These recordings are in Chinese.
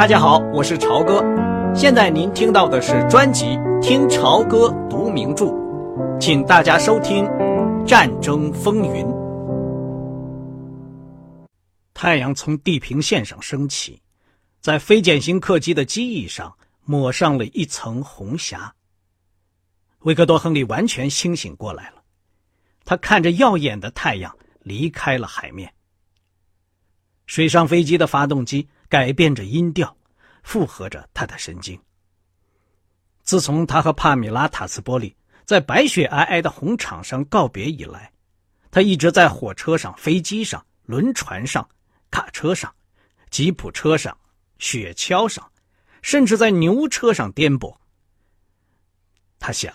大家好，我是朝哥。现在您听到的是专辑《听朝歌读名著》，请大家收听《战争风云》。太阳从地平线上升起，在非践行客机的机翼上抹上了一层红霞。维克多·亨利完全清醒过来了，他看着耀眼的太阳离开了海面。水上飞机的发动机改变着音调，附和着他的神经。自从他和帕米拉·塔斯波利在白雪皑皑的红场上告别以来，他一直在火车上、飞机上、轮船上、卡车上、吉普车上、雪橇上，甚至在牛车上颠簸。他想，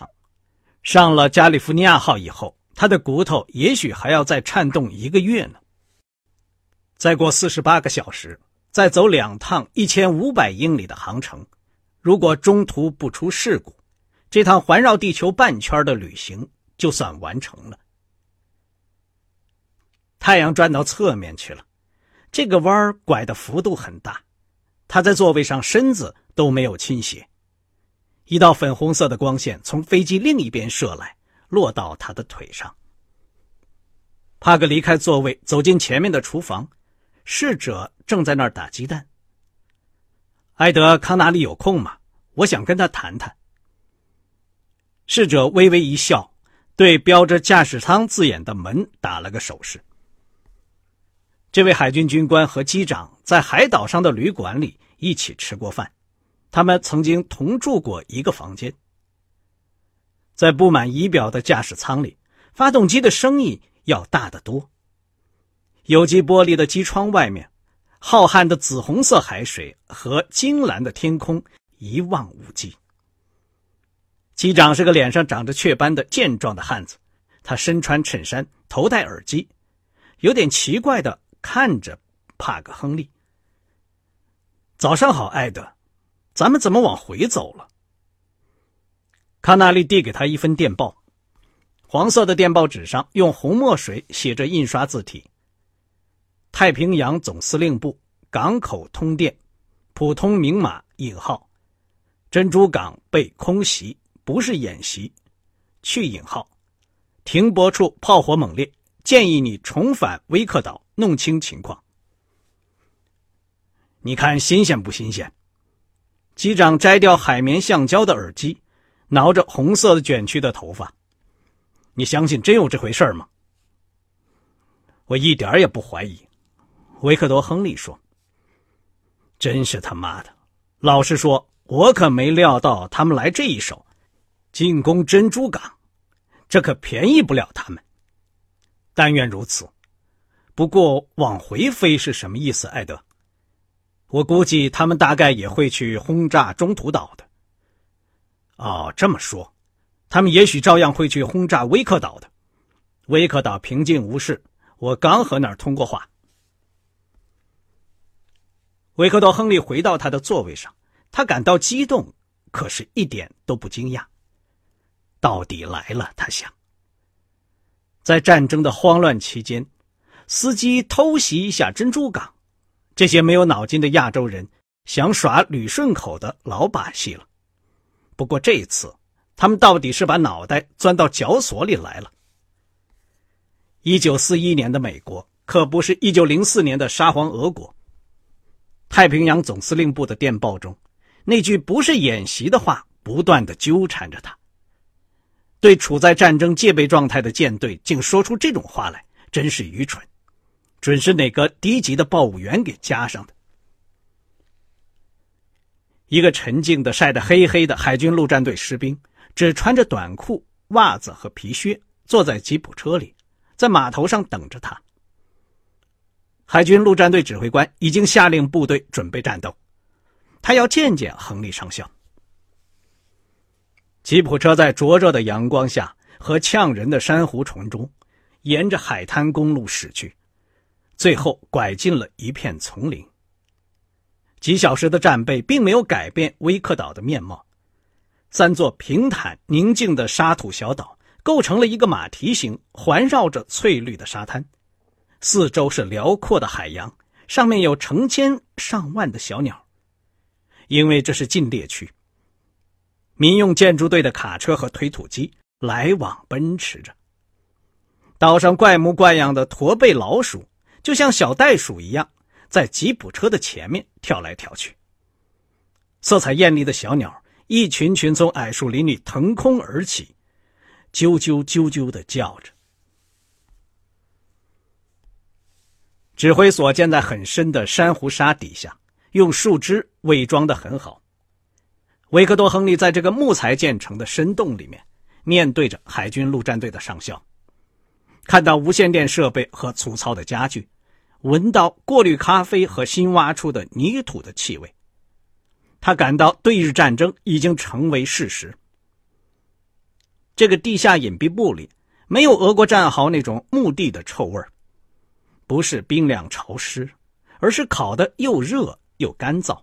上了加利福尼亚号以后，他的骨头也许还要再颤动一个月呢。再过四十八个小时，再走两趟一千五百英里的航程，如果中途不出事故，这趟环绕地球半圈的旅行就算完成了。太阳转到侧面去了，这个弯拐的幅度很大，他在座位上身子都没有倾斜。一道粉红色的光线从飞机另一边射来，落到他的腿上。帕格离开座位，走进前面的厨房。侍者正在那儿打鸡蛋。埃德·康纳利有空吗？我想跟他谈谈。侍者微微一笑，对标着驾驶舱字眼的门打了个手势。这位海军军官和机长在海岛上的旅馆里一起吃过饭，他们曾经同住过一个房间。在布满仪表的驾驶舱里，发动机的声音要大得多。有机玻璃的机窗外面，浩瀚的紫红色海水和金蓝的天空一望无际。机长是个脸上长着雀斑的健壮的汉子，他身穿衬衫，头戴耳机，有点奇怪的看着帕克·亨利。早上好，艾德，咱们怎么往回走了？康纳利递给他一份电报，黄色的电报纸上用红墨水写着印刷字体。太平洋总司令部港口通电，普通明码引号，珍珠港被空袭，不是演习。去引号，停泊处炮火猛烈，建议你重返威克岛，弄清情况。你看新鲜不新鲜？机长摘掉海绵橡胶的耳机，挠着红色的卷曲的头发。你相信真有这回事吗？我一点也不怀疑。维克多·亨利说：“真是他妈的！老实说，我可没料到他们来这一手，进攻珍珠港，这可便宜不了他们。但愿如此。不过往回飞是什么意思，艾德？我估计他们大概也会去轰炸中途岛的。哦，这么说，他们也许照样会去轰炸威克岛的。威克岛平静无事，我刚和那儿通过话。”维克多·亨利回到他的座位上，他感到激动，可是一点都不惊讶。到底来了，他想。在战争的慌乱期间，司机偷袭一下珍珠港，这些没有脑筋的亚洲人想耍捋顺口的老把戏了。不过这一次，他们到底是把脑袋钻到绞索里来了。一九四一年的美国可不是一九零四年的沙皇俄国。太平洋总司令部的电报中，那句不是演习的话不断的纠缠着他。对处在战争戒备状态的舰队，竟说出这种话来，真是愚蠢，准是哪个低级的报务员给加上的。一个沉静的、晒得黑黑的海军陆战队士兵，只穿着短裤、袜子和皮靴，坐在吉普车里，在码头上等着他。海军陆战队指挥官已经下令部队准备战斗，他要见见亨利上校。吉普车在灼热的阳光下和呛人的珊瑚丛中，沿着海滩公路驶去，最后拐进了一片丛林。几小时的战备并没有改变威克岛的面貌，三座平坦宁静的沙土小岛构成了一个马蹄形，环绕着翠绿的沙滩。四周是辽阔的海洋，上面有成千上万的小鸟，因为这是禁猎区。民用建筑队的卡车和推土机来往奔驰着。岛上怪模怪样的驼背老鼠，就像小袋鼠一样，在吉普车的前面跳来跳去。色彩艳丽的小鸟一群群从矮树林里腾空而起，啾啾啾啾的叫着。指挥所建在很深的珊瑚沙底下，用树枝伪装的很好。维克多·亨利在这个木材建成的深洞里面，面对着海军陆战队的上校，看到无线电设备和粗糙的家具，闻到过滤咖啡和新挖出的泥土的气味，他感到对日战争已经成为事实。这个地下隐蔽部里没有俄国战壕那种墓地的臭味儿。不是冰凉潮湿，而是烤的又热又干燥。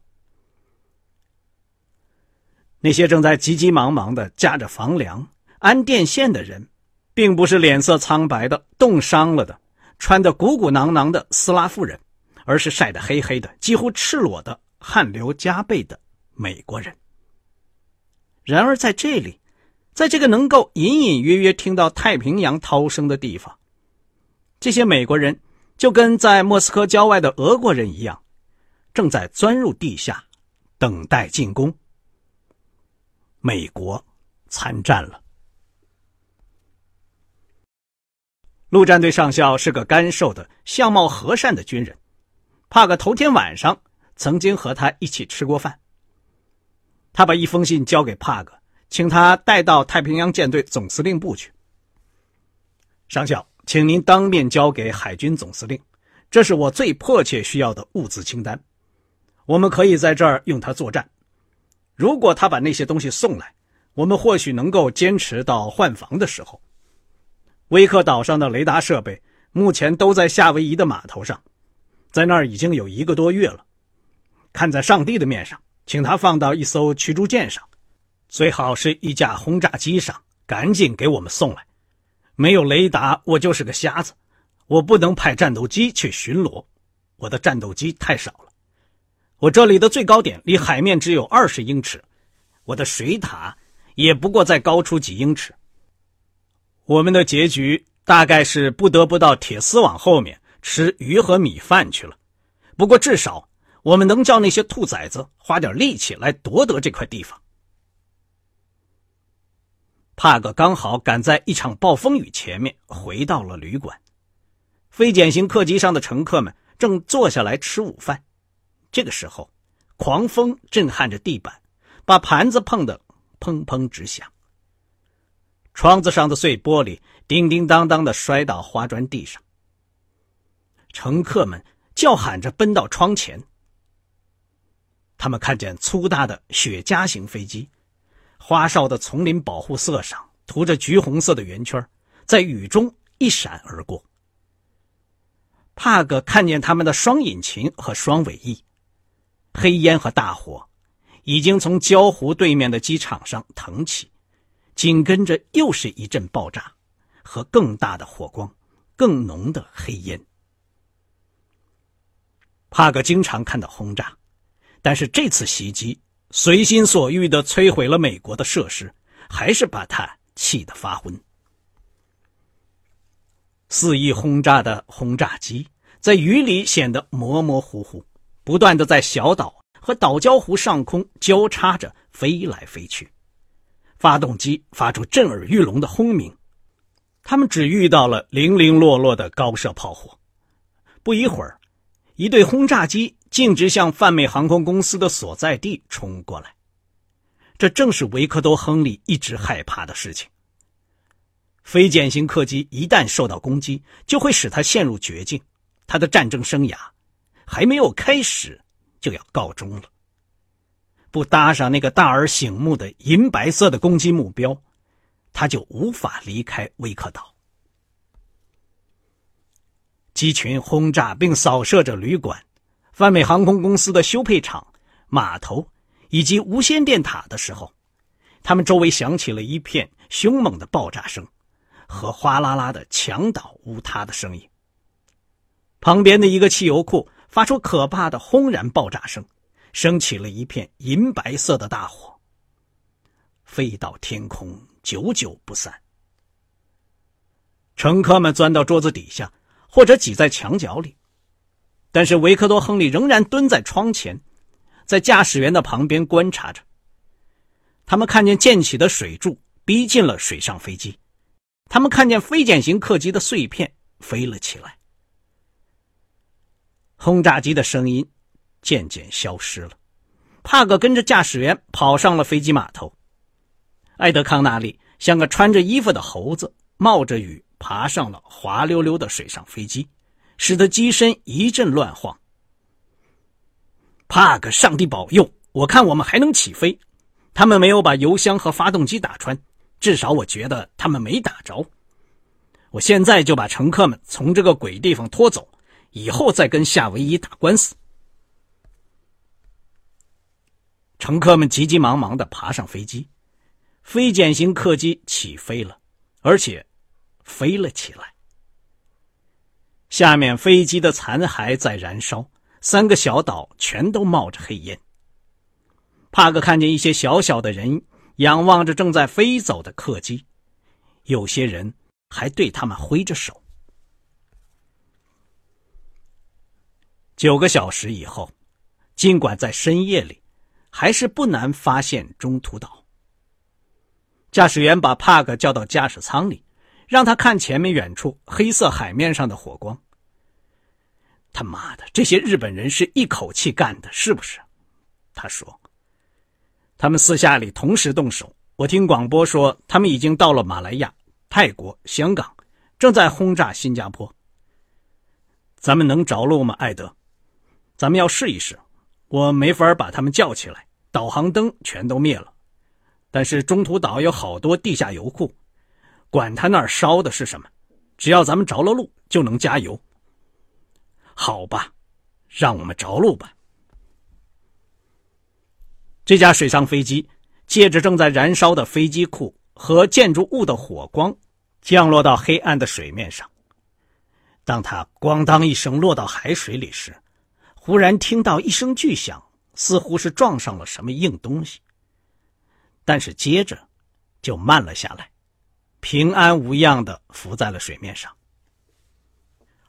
那些正在急急忙忙的架着房梁、安电线的人，并不是脸色苍白的、冻伤了的、穿得鼓鼓囊囊的斯拉夫人，而是晒得黑黑的、几乎赤裸的、汗流浃背的美国人。然而，在这里，在这个能够隐隐约约听到太平洋涛声的地方，这些美国人。就跟在莫斯科郊外的俄国人一样，正在钻入地下，等待进攻。美国参战了。陆战队上校是个干瘦的、相貌和善的军人，帕克头天晚上曾经和他一起吃过饭。他把一封信交给帕克，请他带到太平洋舰队总司令部去。上校。请您当面交给海军总司令，这是我最迫切需要的物资清单。我们可以在这儿用它作战。如果他把那些东西送来，我们或许能够坚持到换防的时候。威克岛上的雷达设备目前都在夏威夷的码头上，在那儿已经有一个多月了。看在上帝的面上，请他放到一艘驱逐舰上，最好是一架轰炸机上，赶紧给我们送来。没有雷达，我就是个瞎子。我不能派战斗机去巡逻，我的战斗机太少了。我这里的最高点离海面只有二十英尺，我的水塔也不过再高出几英尺。我们的结局大概是不得不到铁丝网后面吃鱼和米饭去了。不过至少我们能叫那些兔崽子花点力气来夺得这块地方。帕克刚好赶在一场暴风雨前面回到了旅馆，非典型客机上的乘客们正坐下来吃午饭。这个时候，狂风震撼着地板，把盘子碰得砰砰直响。窗子上的碎玻璃叮叮当当的摔到花砖地上。乘客们叫喊着奔到窗前，他们看见粗大的雪茄型飞机。花哨的丛林保护色上涂着橘红色的圆圈，在雨中一闪而过。帕格看见他们的双引擎和双尾翼，黑烟和大火已经从礁湖对面的机场上腾起，紧跟着又是一阵爆炸和更大的火光，更浓的黑烟。帕格经常看到轰炸，但是这次袭击。随心所欲的摧毁了美国的设施，还是把他气得发昏。肆意轰炸的轰炸机在雨里显得模模糊糊，不断的在小岛和岛礁湖上空交叉着飞来飞去。发动机发出震耳欲聋的轰鸣，他们只遇到了零零落落的高射炮火。不一会儿，一队轰炸机。径直向泛美航空公司的所在地冲过来，这正是维克多·亨利一直害怕的事情。非典型客机一旦受到攻击，就会使他陷入绝境，他的战争生涯还没有开始就要告终了。不搭上那个大而醒目的银白色的攻击目标，他就无法离开威克岛。机群轰炸并扫射着旅馆。泛美航空公司的修配厂、码头以及无线电塔的时候，他们周围响起了一片凶猛的爆炸声和哗啦啦的墙倒屋塌的声音。旁边的一个汽油库发出可怕的轰然爆炸声，升起了一片银白色的大火，飞到天空，久久不散。乘客们钻到桌子底下，或者挤在墙角里，但是维克多·亨利仍然蹲在窗前，在驾驶员的旁边观察着。他们看见溅起的水柱逼近了水上飞机，他们看见飞捡型客机的碎片飞了起来。轰炸机的声音渐渐消失了，帕格跟着驾驶员跑上了飞机码头。艾德康纳利像个穿着衣服的猴子，冒着雨爬上了滑溜溜的水上飞机，使得机身一阵乱晃。帕格，上帝保佑！我看我们还能起飞。他们没有把油箱和发动机打穿，至少我觉得他们没打着。我现在就把乘客们从这个鬼地方拖走，以后再跟夏威夷打官司。乘客们急急忙忙的爬上飞机，飞捡型客机起飞了，而且飞了起来。下面飞机的残骸在燃烧，三个小岛全都冒着黑烟。帕克看见一些小小的人仰望着正在飞走的客机，有些人还对他们挥着手。九个小时以后，尽管在深夜里，还是不难发现中途岛。驾驶员把帕克叫到驾驶舱里，让他看前面远处黑色海面上的火光。他妈的，这些日本人是一口气干的，是不是？他说。他们私下里同时动手。我听广播说，他们已经到了马来亚、泰国、香港，正在轰炸新加坡。咱们能着陆吗，艾德？咱们要试一试。我没法把他们叫起来，导航灯全都灭了。但是中途岛有好多地下油库，管他那儿烧的是什么，只要咱们着了陆，就能加油。好吧，让我们着陆吧。这架水上飞机借着正在燃烧的飞机库和建筑物的火光，降落到黑暗的水面上。当它咣当一声落到海水里时，忽然听到一声巨响，似乎是撞上了什么硬东西。但是接着就慢了下来，平安无恙的浮在了水面上。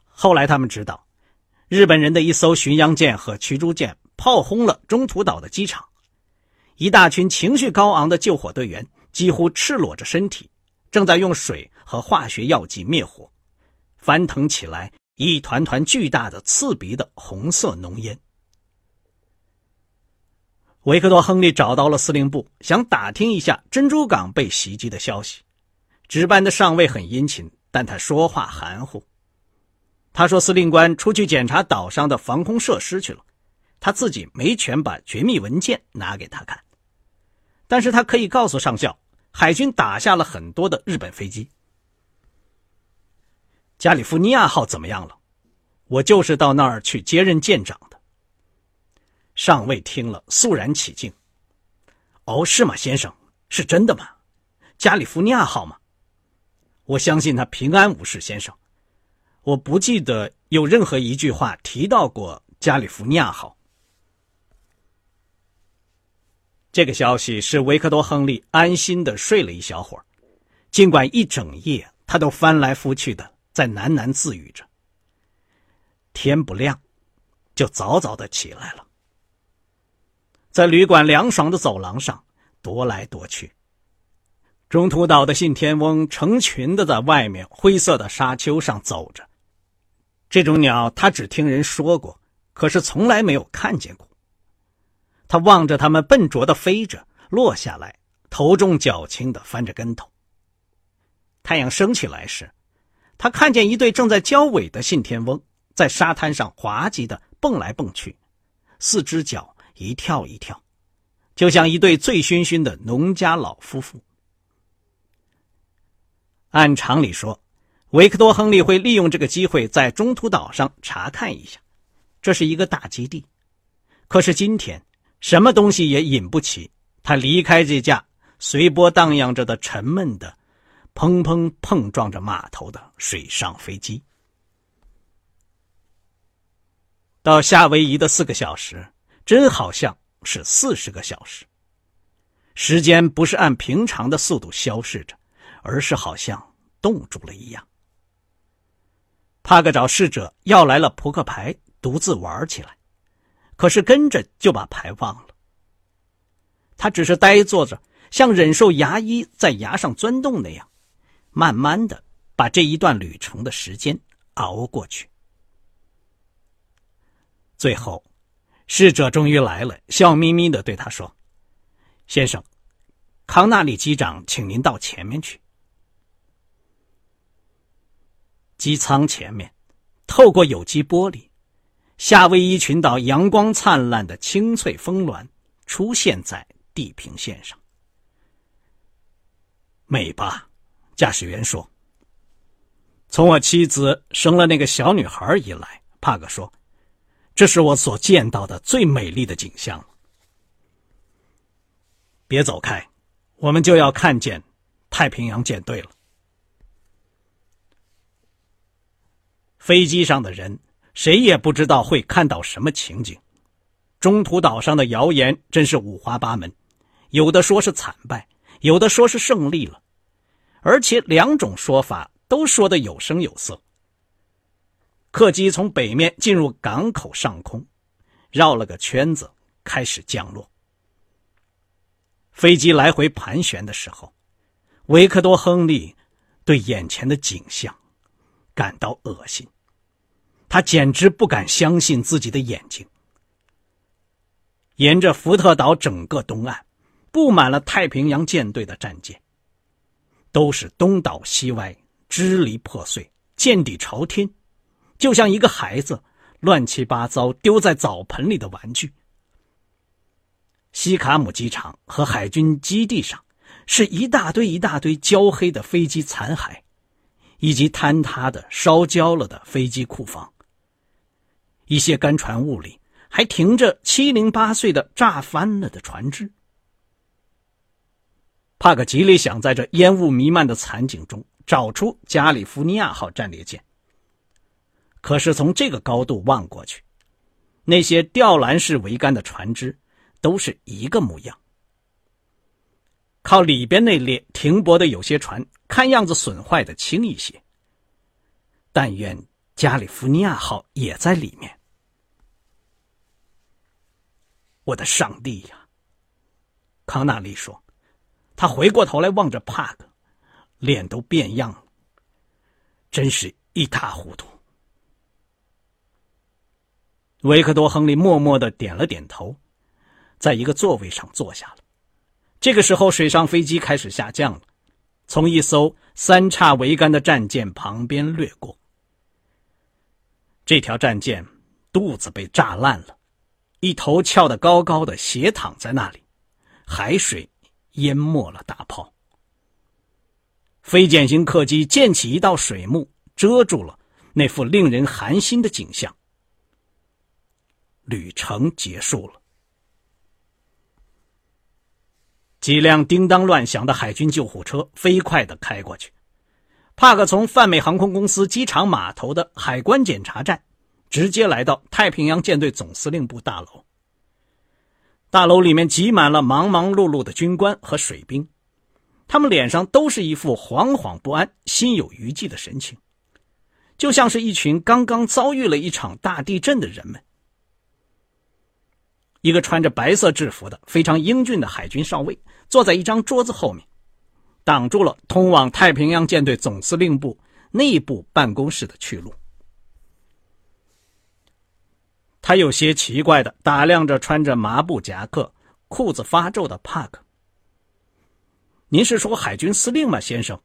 后来他们知道，日本人的一艘巡洋舰和驱逐舰炮轰了中途岛的机场。一大群情绪高昂的救火队员几乎赤裸着身体，正在用水和化学药剂灭火，翻腾起来一团团巨大的刺鼻的红色浓烟。维克多·亨利找到了司令部，想打听一下珍珠港被袭击的消息。值班的上尉很殷勤，但他说话含糊。他说：“司令官出去检查岛上的防空设施去了，他自己没权把绝密文件拿给他看。”但是他可以告诉上校，海军打下了很多的日本飞机。加利福尼亚号怎么样了？我就是到那儿去接任舰长的。上尉听了肃然起敬。哦，是吗，先生？是真的吗？加利福尼亚号吗？我相信他平安无事，先生。我不记得有任何一句话提到过加利福尼亚号。这个消息使维克多·亨利安心的睡了一小会儿，尽管一整夜他都翻来覆去的在喃喃自语着。天不亮，就早早的起来了，在旅馆凉爽的走廊上踱来踱去。中途岛的信天翁成群的在外面灰色的沙丘上走着，这种鸟他只听人说过，可是从来没有看见过。他望着他们笨拙的飞着，落下来，头重脚轻的翻着跟头。太阳升起来时，他看见一对正在交尾的信天翁在沙滩上滑稽的蹦来蹦去，四只脚一跳一跳，就像一对醉醺醺的农家老夫妇。按常理说，维克多·亨利会利用这个机会在中途岛上查看一下，这是一个大基地。可是今天。什么东西也引不起他离开这架随波荡漾着的沉闷的、砰砰碰撞着码头的水上飞机。到夏威夷的四个小时，真好像是四十个小时。时间不是按平常的速度消逝着，而是好像冻住了一样。帕克找侍者要来了扑克牌，独自玩起来，可是跟着就把牌忘了。他只是呆坐着，像忍受牙医在牙上钻洞那样，慢慢的把这一段旅程的时间熬过去。最后，侍者终于来了，笑眯眯的对他说。先生，康纳利机长，请您到前面去。机舱前面，透过有机玻璃，夏威夷群岛阳光灿烂的青翠峰峦出现在地平线上。美吧？驾驶员说。从我妻子生了那个小女孩以来，帕克说，这是我所见到的最美丽的景象了。别走开，我们就要看见太平洋舰队了。飞机上的人谁也不知道会看到什么情景。中途岛上的谣言真是五花八门，有的说是惨败，有的说是胜利了，而且两种说法都说的有声有色。客机从北面进入港口上空，绕了个圈子，开始降落。飞机来回盘旋的时候，维克多·亨利对眼前的景象感到恶心，他简直不敢相信自己的眼睛。沿着福特岛整个东岸，布满了太平洋舰队的战舰，都是东倒西歪、支离破碎、舰底朝天，就像一个孩子乱七八糟丢在澡盆里的玩具。西卡姆机场和海军基地上，是一大堆一大堆焦黑的飞机残骸，以及坍塌的、烧焦了的飞机库房。一些干船坞里还停着七零八碎的、炸翻了的船只。帕克吉里想在这烟雾弥漫的惨景中找出加利福尼亚号战列舰，可是从这个高度望过去，那些吊篮式桅杆的船只。都是一个模样。靠里边那列停泊的有些船，看样子损坏的轻一些。但愿加利福尼亚号也在里面。我的上帝呀！康纳利说，他回过头来望着帕克，脸都变样了，真是一塌糊涂。维克多·亨利默默的点了点头。在一个座位上坐下了。这个时候，水上飞机开始下降了，从一艘三叉桅杆的战舰旁边掠过。这条战舰肚子被炸烂了，一头翘得高高的，斜躺在那里，海水淹没了大炮。非典型客机溅起一道水幕，遮住了那副令人寒心的景象。旅程结束了。几辆叮当乱响的海军救护车飞快地开过去。帕克从泛美航空公司机场码头的海关检查站直接来到太平洋舰队总司令部大楼。大楼里面挤满了忙忙碌碌的军官和水兵，他们脸上都是一副惶惶不安、心有余悸的神情，就像是一群刚刚遭遇了一场大地震的人们。一个穿着白色制服的非常英俊的海军少尉。坐在一张桌子后面，挡住了通往太平洋舰队总司令部内部办公室的去路。他有些奇怪的打量着穿着麻布夹克、裤子发皱的帕克。“您是说海军司令吗，先生？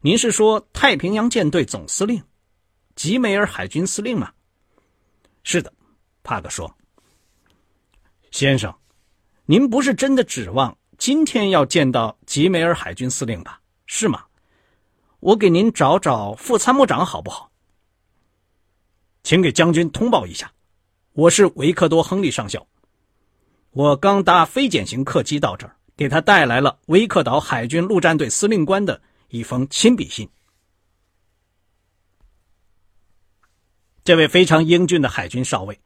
您是说太平洋舰队总司令，吉梅尔海军司令吗？”“是的。”帕克说。“先生，您不是真的指望？”今天要见到吉梅尔海军司令吧？是吗？我给您找找副参谋长好不好？请给将军通报一下，我是维克多·亨利上校。我刚搭非检型客机到这儿，给他带来了维克岛海军陆战队司令官的一封亲笔信。这位非常英俊的海军少尉，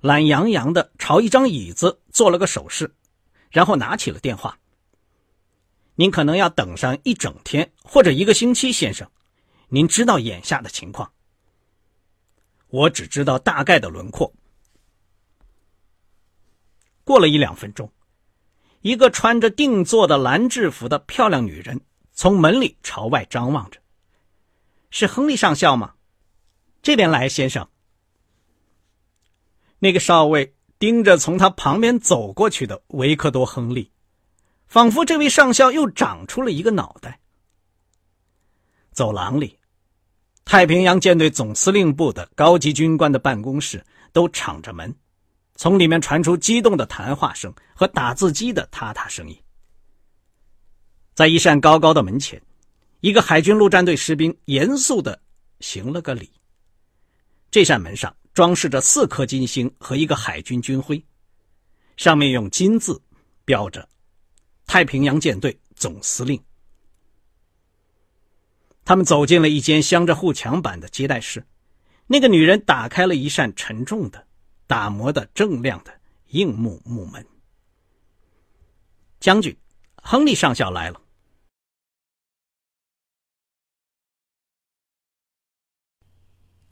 懒洋洋的朝一张椅子做了个手势，然后拿起了电话。您可能要等上一整天或者一个星期，先生。您知道眼下的情况？我只知道大概的轮廓。过了一两分钟，一个穿着定做的蓝制服的漂亮女人从门里朝外张望着。是亨利上校吗？这边来，先生。那个少尉盯着从他旁边走过去的维克多·亨利。仿佛这位上校又长出了一个脑袋。走廊里，太平洋舰队总司令部的高级军官的办公室都敞着门，从里面传出激动的谈话声和打字机的嗒嗒声音。在一扇高高的门前，一个海军陆战队士兵严肃的行了个礼。这扇门上装饰着四颗金星和一个海军军徽，上面用金字标着。太平洋舰队总司令。他们走进了一间镶着护墙板的接待室，那个女人打开了一扇沉重的、打磨的锃亮的硬木木门。将军，亨利上校来了。